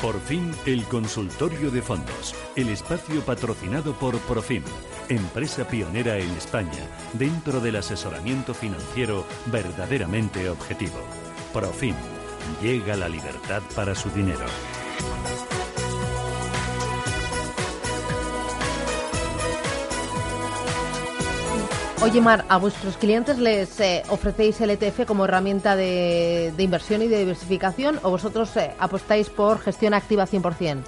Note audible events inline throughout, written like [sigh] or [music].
Por fin, el consultorio de fondos, el espacio patrocinado por Profim, empresa pionera en España dentro del asesoramiento financiero verdaderamente objetivo. Profim, llega la libertad para su dinero. Oye, Mar, ¿a vuestros clientes les eh, ofrecéis el ETF como herramienta de, inversión y de diversificación o vosotros eh, apostáis por gestión activa 100%?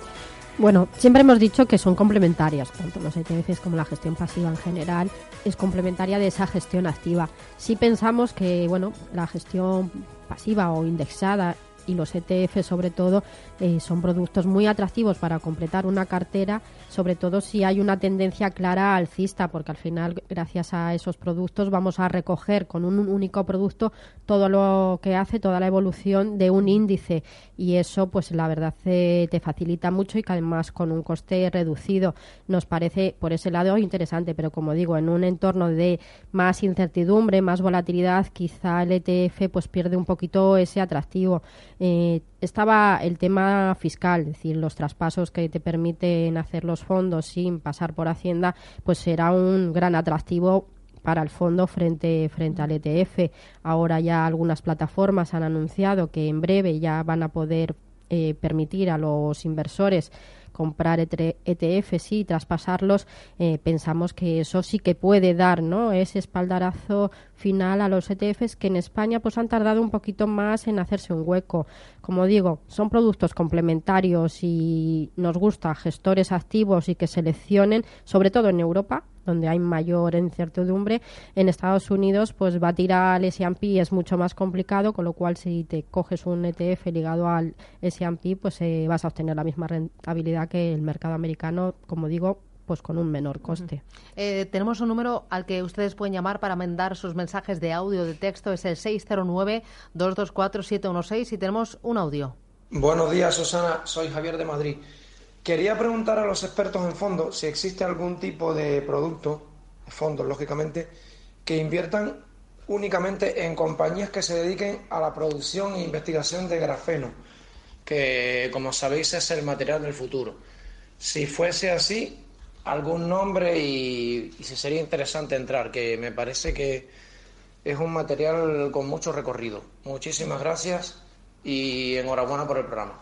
Bueno, siempre hemos dicho que son complementarias, tanto los ETFs como la gestión pasiva en general es complementaria de esa gestión activa. Si pensamos que, bueno, la gestión pasiva o indexada y los ETF sobre todo eh, son productos muy atractivos para completar una cartera, sobre todo si hay una tendencia clara alcista, porque al final gracias a esos productos vamos a recoger con un único producto todo lo que hace, toda la evolución de un índice y eso pues la verdad eh, te facilita mucho y que además con un coste reducido nos parece por ese lado interesante, pero como digo, en un entorno de más incertidumbre, más volatilidad, quizá el ETF pues pierde un poquito ese atractivo. Eh, estaba el tema fiscal, es decir, los traspasos que te permiten hacer los fondos sin pasar por Hacienda, pues será un gran atractivo para el fondo frente, frente al ETF. Ahora ya algunas plataformas han anunciado que en breve ya van a poder eh, permitir a los inversores comprar ETFs y traspasarlos, eh, pensamos que eso sí que puede dar ¿no? ese espaldarazo final a los ETFs que en España pues han tardado un poquito más en hacerse un hueco. Como digo, son productos complementarios y nos gusta gestores activos y que seleccionen, sobre todo en Europa, donde hay mayor incertidumbre. En Estados Unidos, pues batir al S&P es mucho más complicado, con lo cual si te coges un ETF ligado al S&P, pues eh, vas a obtener la misma rentabilidad que el mercado americano, como digo, pues con un menor coste. Eh, tenemos un número al que ustedes pueden llamar para mandar sus mensajes de audio o de texto, es el 609-224-716 y tenemos un audio. Buenos días, Susana. Soy Javier de Madrid. Quería preguntar a los expertos en fondos si existe algún tipo de producto, fondos lógicamente, que inviertan únicamente en compañías que se dediquen a la producción e investigación de grafeno, que como sabéis es el material del futuro. Si fuese así, algún nombre y, si sería interesante entrar, que me parece que es un material con mucho recorrido. Muchísimas gracias y enhorabuena por el programa.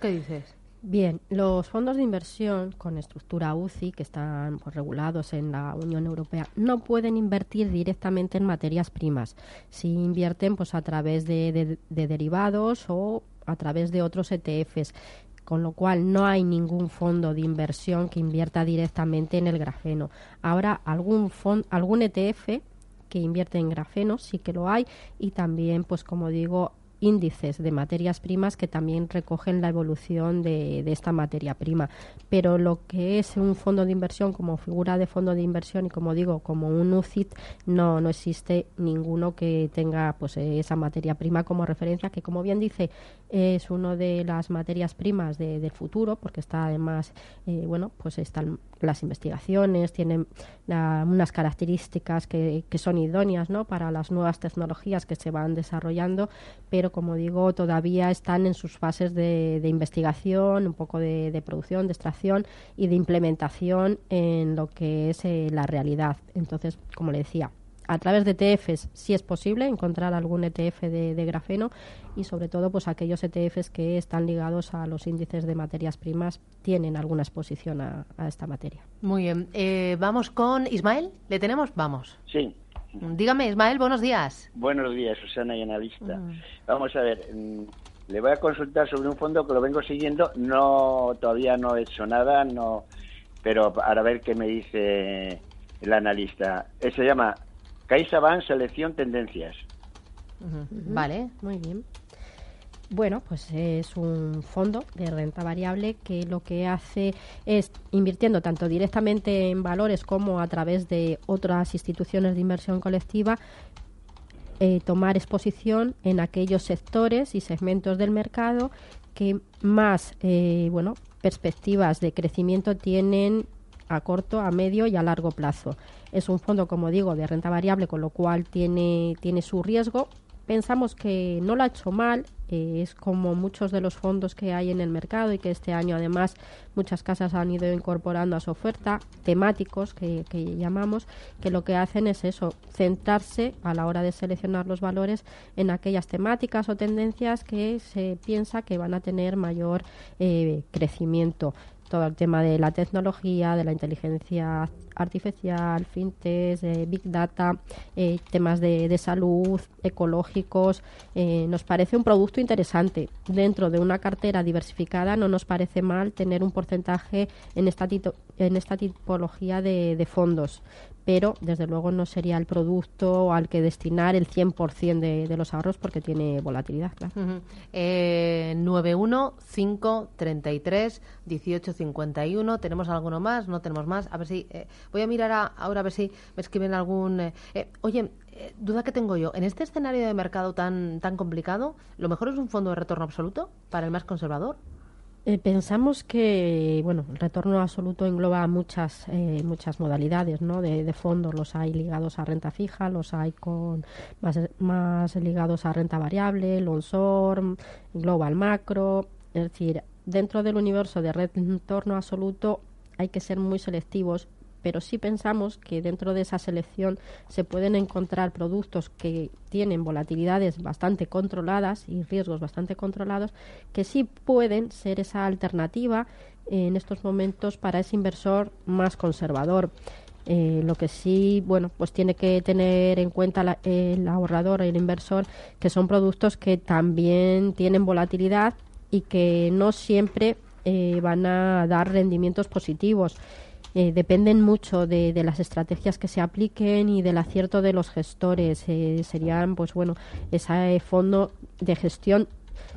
¿Qué dices? Bien, los fondos de inversión con estructura UCI, que están pues, regulados en la Unión Europea, no pueden invertir directamente en materias primas. Si invierten pues, a través de, derivados o a través de otros ETFs con lo cual no hay ningún fondo de inversión que invierta directamente en el grafeno. Ahora, algún, algún ETF que invierte en grafeno sí que lo hay y también, pues como digo, índices de materias primas que también recogen la evolución de, esta materia prima. Pero lo que es un fondo de inversión como figura de fondo de inversión y como digo, como un UCIT, no, no existe ninguno que tenga pues esa materia prima como referencia, que como bien dice, es una de las materias primas del futuro, porque está además, eh, bueno, pues están las investigaciones, tienen unas características que, que son idóneas ¿no? para las nuevas tecnologías que se van desarrollando, pero como digo, todavía están en sus fases de, investigación, un poco de, producción, de extracción y de implementación en lo que es eh, la realidad. Entonces, como le decía, a través de ETFs sí es posible encontrar algún ETF de, grafeno y sobre todo pues aquellos ETFs que están ligados a los índices de materias primas tienen alguna exposición a, esta materia. Muy bien. Eh, vamos con Ismael. ¿Le tenemos? Vamos. Sí. Dígame, Ismael, buenos días. Buenos días, Susana y analista. Mm. Vamos a ver, mm, le voy a consultar sobre un fondo que lo vengo siguiendo, no todavía no he hecho nada, no, pero para ver qué me dice el analista. Eh, se llama CaixaBank Selección Tendencias. Vale, muy bien. Bueno, pues es un fondo de renta variable que lo que hace es invirtiendo tanto directamente en valores como a través de otras instituciones de inversión colectiva, eh, tomar exposición en aquellos sectores y segmentos del mercado que más eh, bueno perspectivas de crecimiento tienen a corto, a medio y a largo plazo. Es un fondo, como digo, de renta variable, con lo cual tiene, tiene su riesgo. Pensamos que no lo ha hecho mal Eh, es como muchos de los fondos que hay en el mercado y que este año además muchas casas han ido incorporando a su oferta, temáticos que, que llamamos, que lo que hacen es eso, centrarse a la hora de seleccionar los valores en aquellas temáticas o tendencias que se piensa que van a tener mayor eh, crecimiento todo el tema de la tecnología, de la inteligencia artificial, fintech, big data, eh, temas de, salud, ecológicos. Eh, nos parece un producto interesante. Dentro de una cartera diversificada no nos parece mal tener un porcentaje en esta, en esta tipología de fondos pero desde luego no sería el producto al que destinar el 100% de, de los ahorros porque tiene volatilidad. Claro. Uh eh, 91533 1851. ¿Tenemos alguno más? ¿No tenemos más? A ver si. Eh, voy a mirar ahora a ver si me escriben algún. Eh, eh, oye, duda que tengo yo. En este escenario de mercado tan, tan complicado, ¿lo mejor es un fondo de retorno absoluto para el más conservador? Eh, pensamos que bueno, el retorno absoluto engloba muchas eh, muchas modalidades ¿no? de, fondos. Los hay ligados a renta fija, los hay con más, más ligados a renta variable, long global macro. Es decir, dentro del universo de retorno absoluto hay que ser muy selectivos pero sí pensamos que dentro de esa selección se pueden encontrar productos que tienen volatilidades bastante controladas y riesgos bastante controlados que sí pueden ser esa alternativa en estos momentos para ese inversor más conservador. Eh, lo que sí, bueno, pues tiene que tener en cuenta el ahorrador, el inversor, que son productos que también tienen volatilidad y que no siempre eh, van a dar rendimientos positivos. Eh, dependen mucho de, las estrategias que se apliquen y del acierto de los gestores. Eh, serían, pues bueno, ese fondo de gestión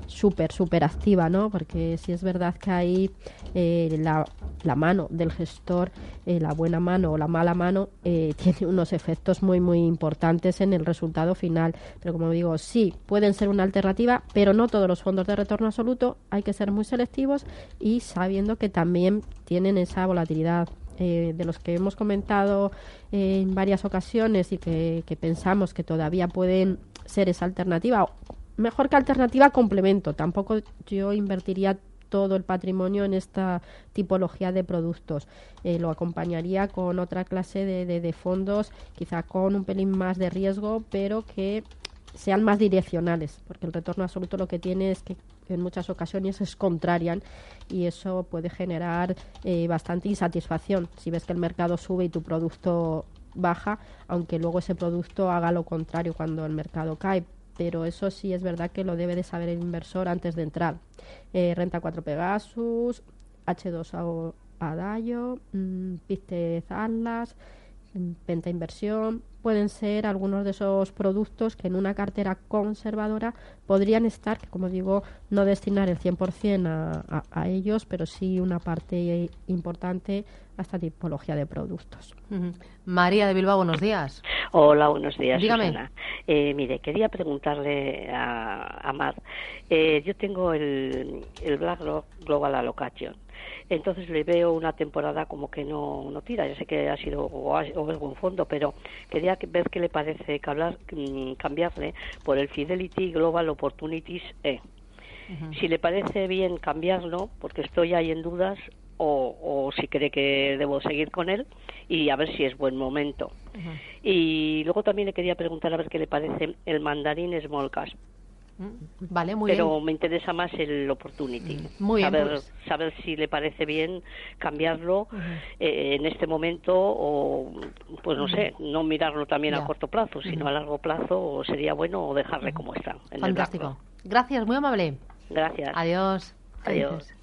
súper, súper activa, ¿no? Porque si es verdad que hay eh, la, la, mano del gestor, la buena mano o la mala mano, [laughs] tiene unos efectos muy, muy importantes en el resultado final. Pero como digo, sí, pueden ser una alternativa, pero no todos los fondos de retorno absoluto. Hay que ser muy selectivos y sabiendo que también tienen esa volatilidad eh, de los que hemos comentado en varias ocasiones y que, pensamos que todavía pueden ser esa alternativa, mejor que alternativa, complemento. Tampoco yo invertiría todo el patrimonio en esta tipología de productos. Eh, lo acompañaría con otra clase de, de, fondos, quizá con un pelín más de riesgo, pero que sean más direccionales, porque el retorno absoluto lo que tiene es que en muchas ocasiones es contrarian y eso puede generar eh, bastante insatisfacción si ves que el mercado sube y tu producto baja, aunque luego ese producto haga lo contrario cuando el mercado cae. Pero eso sí es verdad que lo debe de saber el inversor antes de entrar. Eh, renta 4 Pegasus, H2 Adayo, mmm, Pistez Atlas, venta inversión, pueden ser algunos de esos productos que en una cartera conservadora podrían estar, como digo, no destinar el 100% a, a, ellos, pero sí una parte importante a esta tipología de productos. María de Bilbao, buenos días. Hola, buenos días. Dígame. Eh, mire, quería preguntarle a, a Mar. Eh, yo tengo el, el BlackRock Global Allocation entonces le veo una temporada como que no, no tira. Ya sé que ha sido o, es buen fondo, pero quería ver qué le parece mm, cambiarle por el Fidelity Global Opportunities E. Si le parece bien cambiarlo, porque estoy ahí en dudas, o, o, si cree que debo seguir con él y a ver si es buen momento. Y luego también le quería preguntar a ver qué le parece el mandarín Small Cash. Vale, muy Pero me interesa más el opportunity. Mm, muy saber, bien, pues. saber si le parece bien cambiarlo eh, en este momento o, pues no sé, no mirarlo también a corto plazo, sino a largo plazo sería bueno o dejarle como está. Fantástico. Gracias, muy amable. Gracias. Adiós. Adiós.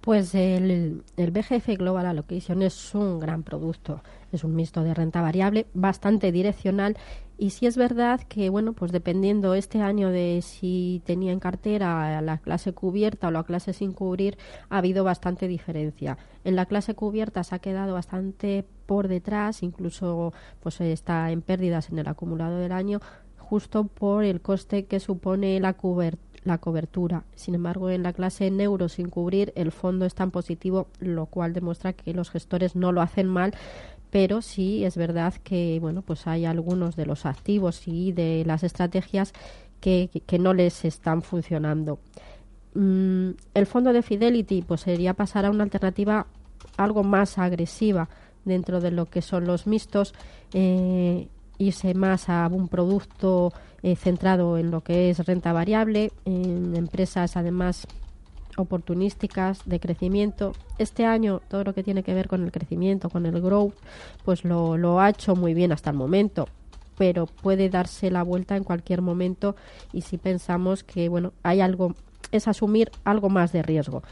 Pues el, el BGF Global Allocation es un gran producto. Es un mixto de renta variable bastante direccional y sí es verdad que, bueno, pues dependiendo este año de si tenía en cartera la clase cubierta o la clase sin cubrir, ha habido bastante diferencia. En la clase cubierta se ha quedado bastante por detrás, incluso pues está en pérdidas en el acumulado del año, justo por el coste que supone la la cobertura. Sin embargo, en la clase neuro sin cubrir, el fondo está en positivo, lo cual demuestra que los gestores no lo hacen mal, pero sí es verdad que bueno pues hay algunos de los activos y de las estrategias que, que no les están funcionando. Mm, el fondo de Fidelity pues sería pasar a una alternativa algo más agresiva dentro de lo que son los mixtos, eh, irse más a un producto eh, centrado en lo que es renta variable, en empresas además oportunísticas de crecimiento. Este año todo lo que tiene que ver con el crecimiento, con el growth, pues lo, lo ha hecho muy bien hasta el momento pero puede darse la vuelta en cualquier momento y si pensamos que bueno hay algo es asumir algo más de riesgo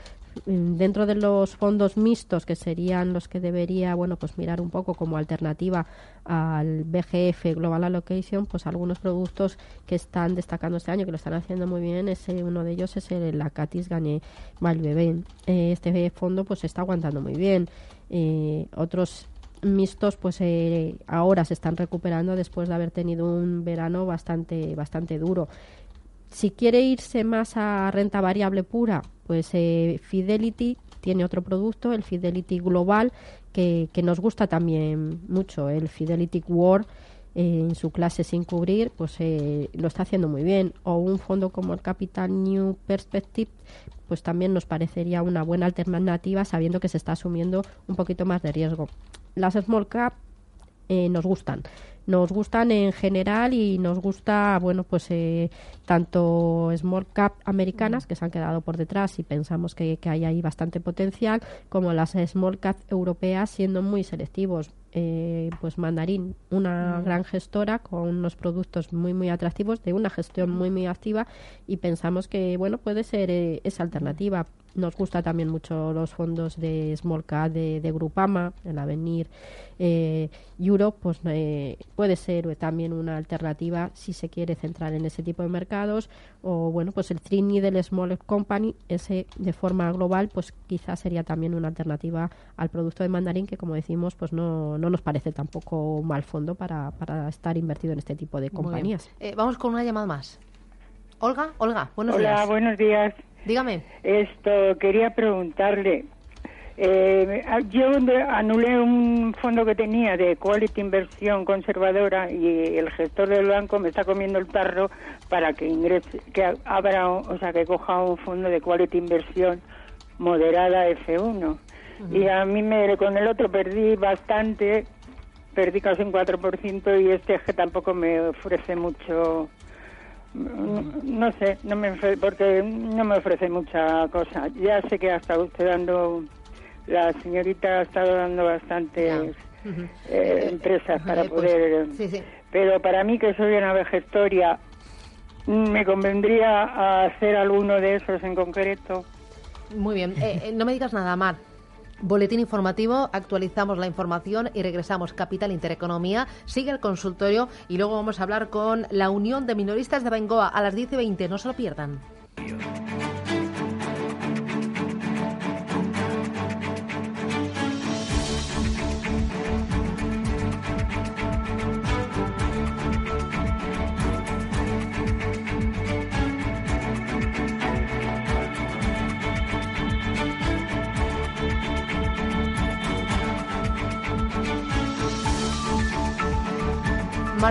dentro de los fondos mixtos que serían los que debería bueno pues mirar un poco como alternativa al BGF Global Allocation pues algunos productos que están destacando este año que lo están haciendo muy bien ese uno de ellos es el Acatis Gane Value eh, este fondo pues está aguantando muy bien. Eh, otros mixtos pues eh, ahora se están recuperando después de haber tenido un verano bastante bastante duro si quiere irse más a renta variable pura, pues eh, Fidelity tiene otro producto, el Fidelity Global, que, nos gusta también mucho. El Fidelity World eh, en su clase sin cubrir, pues eh, lo está haciendo muy bien. O un fondo como el Capital New Perspective, pues también nos parecería una buena alternativa sabiendo que se está asumiendo un poquito más de riesgo. Las small cap nos gustan nos gustan en general y nos gusta, bueno, pues eh, tanto small cap americanas que se han quedado por detrás y pensamos que, que hay ahí bastante potencial, como las small cap europeas siendo muy selectivos. Eh, pues Mandarín, una gran gestora con unos productos muy muy atractivos, de una gestión muy muy activa y pensamos que bueno puede ser eh, esa alternativa. Nos gusta también mucho los fondos de Small de, de Grupama, el Avenir eh, Europe, pues eh, puede ser también una alternativa si se quiere centrar en ese tipo de mercados. O bueno, pues el Trini del Small Company, ese de forma global, pues quizás sería también una alternativa al producto de mandarín que como decimos, pues no, no nos parece tampoco mal fondo para, para estar invertido en este tipo de compañías. Eh, vamos con una llamada más. Olga, Olga, buenos días. Hola, buenos días. Dígame. Esto, quería preguntarle, eh, yo anulé un fondo que tenía de quality inversión conservadora y el gestor del banco me está comiendo el tarro para que ingrese, que abra, o sea, que coja un fondo de quality inversión moderada F1. Y a mí me, con el otro perdí bastante, perdí casi un 4% y este que tampoco me ofrece mucho no, sé, no me porque no me ofrece mucha cosa. Ya sé que ha estado usted dando la señorita ha estado dando bastantes eh, empresas para pues, poder... Pero para mí, que soy una vejestoria, me convendría hacer alguno de esos en concreto. Muy bien. Eh, eh, no me digas nada, Mar. Boletín informativo, actualizamos la información y regresamos. Capital Intereconomía, sigue el consultorio y luego vamos a hablar con la Unión de Minoristas de Bengoa a las 10 y 20. No se lo pierdan.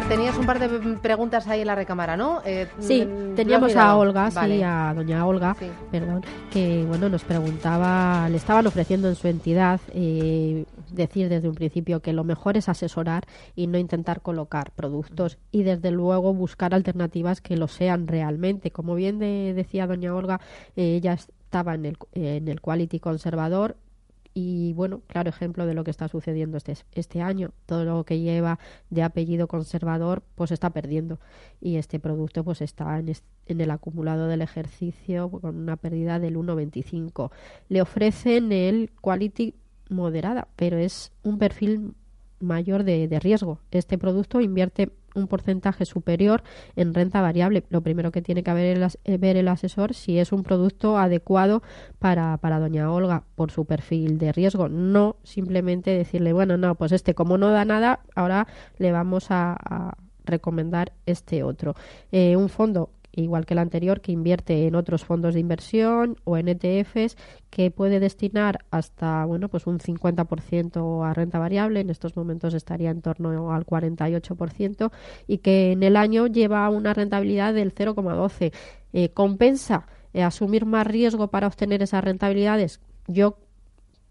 Tenías un par de preguntas ahí en la recámara, ¿no? Eh, sí, mm, teníamos a Olga, sí, a doña Olga, perdón, que bueno nos preguntaba, le estaban ofreciendo en su entidad eh, decir desde un principio que lo mejor es asesorar y no intentar colocar productos y desde luego buscar alternativas que lo sean realmente. Como bien decía doña Olga, eh, ella estaba en el, en el quality conservador y bueno, claro ejemplo de lo que está sucediendo este, este año. Todo lo que lleva de apellido conservador pues está perdiendo y este producto pues está en, en el acumulado del ejercicio con una pérdida del 1,25. Le ofrecen el quality moderada, pero es un perfil mayor de, de riesgo. Este producto invierte un porcentaje superior en renta variable. Lo primero que tiene que ver el, eh, ver el asesor si es un producto adecuado para, para doña Olga por su perfil de riesgo. No simplemente decirle, bueno, no, pues este como no da nada, ahora le vamos a, recomendar este otro. Eh, un fondo igual que el anterior, que invierte en otros fondos de inversión o en ETFs, que puede destinar hasta bueno pues un 50% a renta variable, en estos momentos estaría en torno al 48%, y que en el año lleva una rentabilidad del 0,12. Eh, ¿Compensa eh, asumir más riesgo para obtener esas rentabilidades? Yo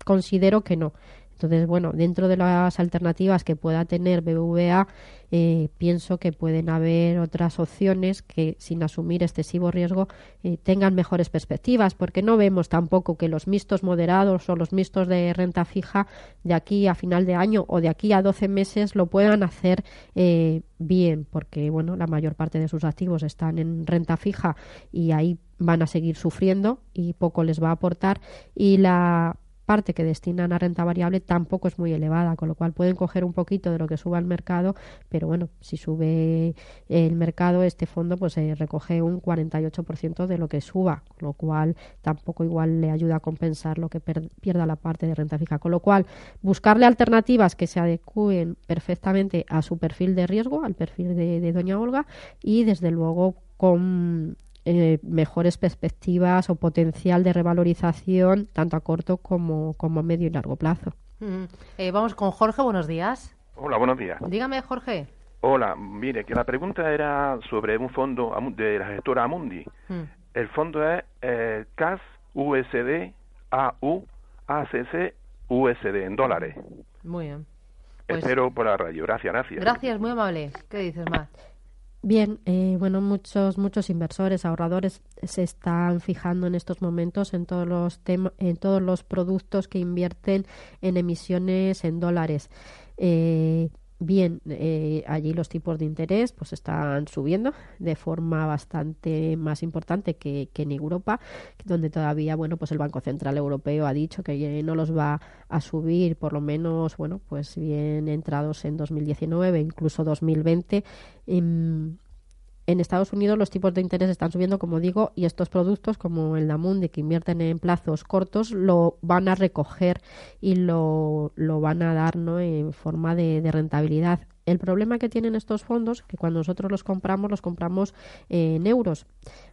considero que no. Entonces, bueno, dentro de las alternativas que pueda tener BBVA, eh, pienso que pueden haber otras opciones que, sin asumir excesivo riesgo, eh, tengan mejores perspectivas, porque no vemos tampoco que los mixtos moderados o los mixtos de renta fija de aquí a final de año o de aquí a 12 meses lo puedan hacer eh, bien, porque, bueno, la mayor parte de sus activos están en renta fija y ahí van a seguir sufriendo y poco les va a aportar. Y la parte que destinan a renta variable tampoco es muy elevada, con lo cual pueden coger un poquito de lo que suba el mercado, pero bueno, si sube el mercado, este fondo pues eh, recoge un 48% de lo que suba, con lo cual tampoco igual le ayuda a compensar lo que pierda la parte de renta fija, con lo cual buscarle alternativas que se adecúen perfectamente a su perfil de riesgo, al perfil de, de doña Olga y desde luego con eh, mejores perspectivas o potencial de revalorización tanto a corto como, como a medio y largo plazo. Mm. Eh, vamos con Jorge, buenos días. Hola, buenos días. Dígame, Jorge. Hola, mire, que la pregunta era sobre un fondo de la gestora Amundi. Mm. El fondo es eh, CAS USD AU ACC USD en dólares. Muy bien. Pues Espero por la radio. Gracias, gracias. Gracias, muy amable. ¿Qué dices más? Bien, eh, bueno, muchos muchos inversores, ahorradores se están fijando en estos momentos en todos los en todos los productos que invierten en emisiones en dólares. Eh, bien, eh, allí los tipos de interés pues están subiendo de forma bastante más importante que, que, en Europa, donde todavía bueno pues el Banco Central Europeo ha dicho que no los va a subir por lo menos bueno pues bien entrados en 2019, incluso 2020 en, Estados Unidos los tipos de interés están subiendo, como digo, y estos productos, como el Damundi, que invierten en plazos cortos, lo van a recoger y lo, lo van a dar ¿no? en forma de, rentabilidad. El problema que tienen estos fondos, que cuando nosotros los compramos, los compramos en euros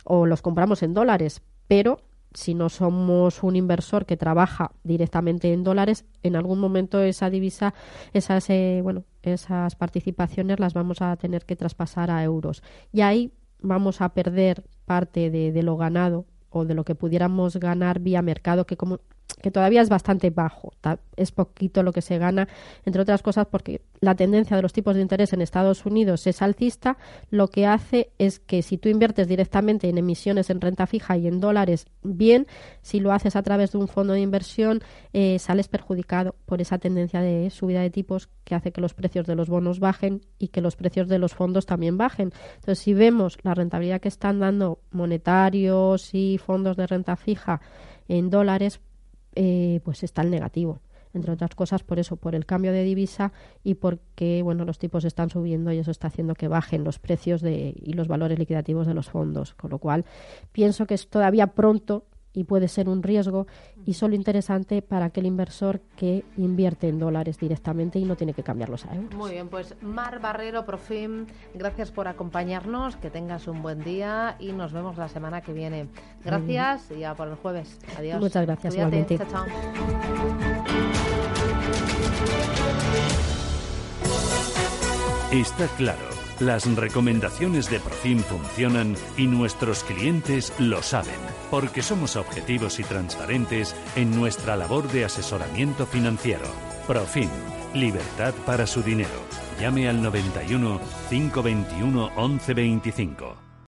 o los compramos en dólares, pero si no somos un inversor que trabaja directamente en dólares, en algún momento esa divisa, esas, eh, bueno, esas participaciones las vamos a tener que traspasar a euros. Y ahí vamos a perder parte de, de lo ganado o de lo que pudiéramos ganar vía mercado, que como que todavía es bastante bajo, es poquito lo que se gana, entre otras cosas porque la tendencia de los tipos de interés en Estados Unidos es alcista, lo que hace es que si tú inviertes directamente en emisiones en renta fija y en dólares, bien, si lo haces a través de un fondo de inversión, eh, sales perjudicado por esa tendencia de subida de tipos que hace que los precios de los bonos bajen y que los precios de los fondos también bajen. Entonces, si vemos la rentabilidad que están dando monetarios y fondos de renta fija en dólares, eh, pues está el negativo entre otras cosas por eso, por el cambio de divisa y porque bueno los tipos están subiendo y eso está haciendo que bajen los precios de, y los valores liquidativos de los fondos, con lo cual pienso que es todavía pronto y puede ser un riesgo y solo interesante para aquel inversor que invierte en dólares directamente y no tiene que cambiarlos a euros. Muy bien, pues Mar Barrero, Profim, gracias por acompañarnos, que tengas un buen día y nos vemos la semana que viene. Gracias y ya por el jueves. Adiós. Muchas gracias, igualmente. Está claro. Las recomendaciones de Profim funcionan y nuestros clientes lo saben, porque somos objetivos y transparentes en nuestra labor de asesoramiento financiero. Profim, libertad para su dinero. Llame al 91 521 1125.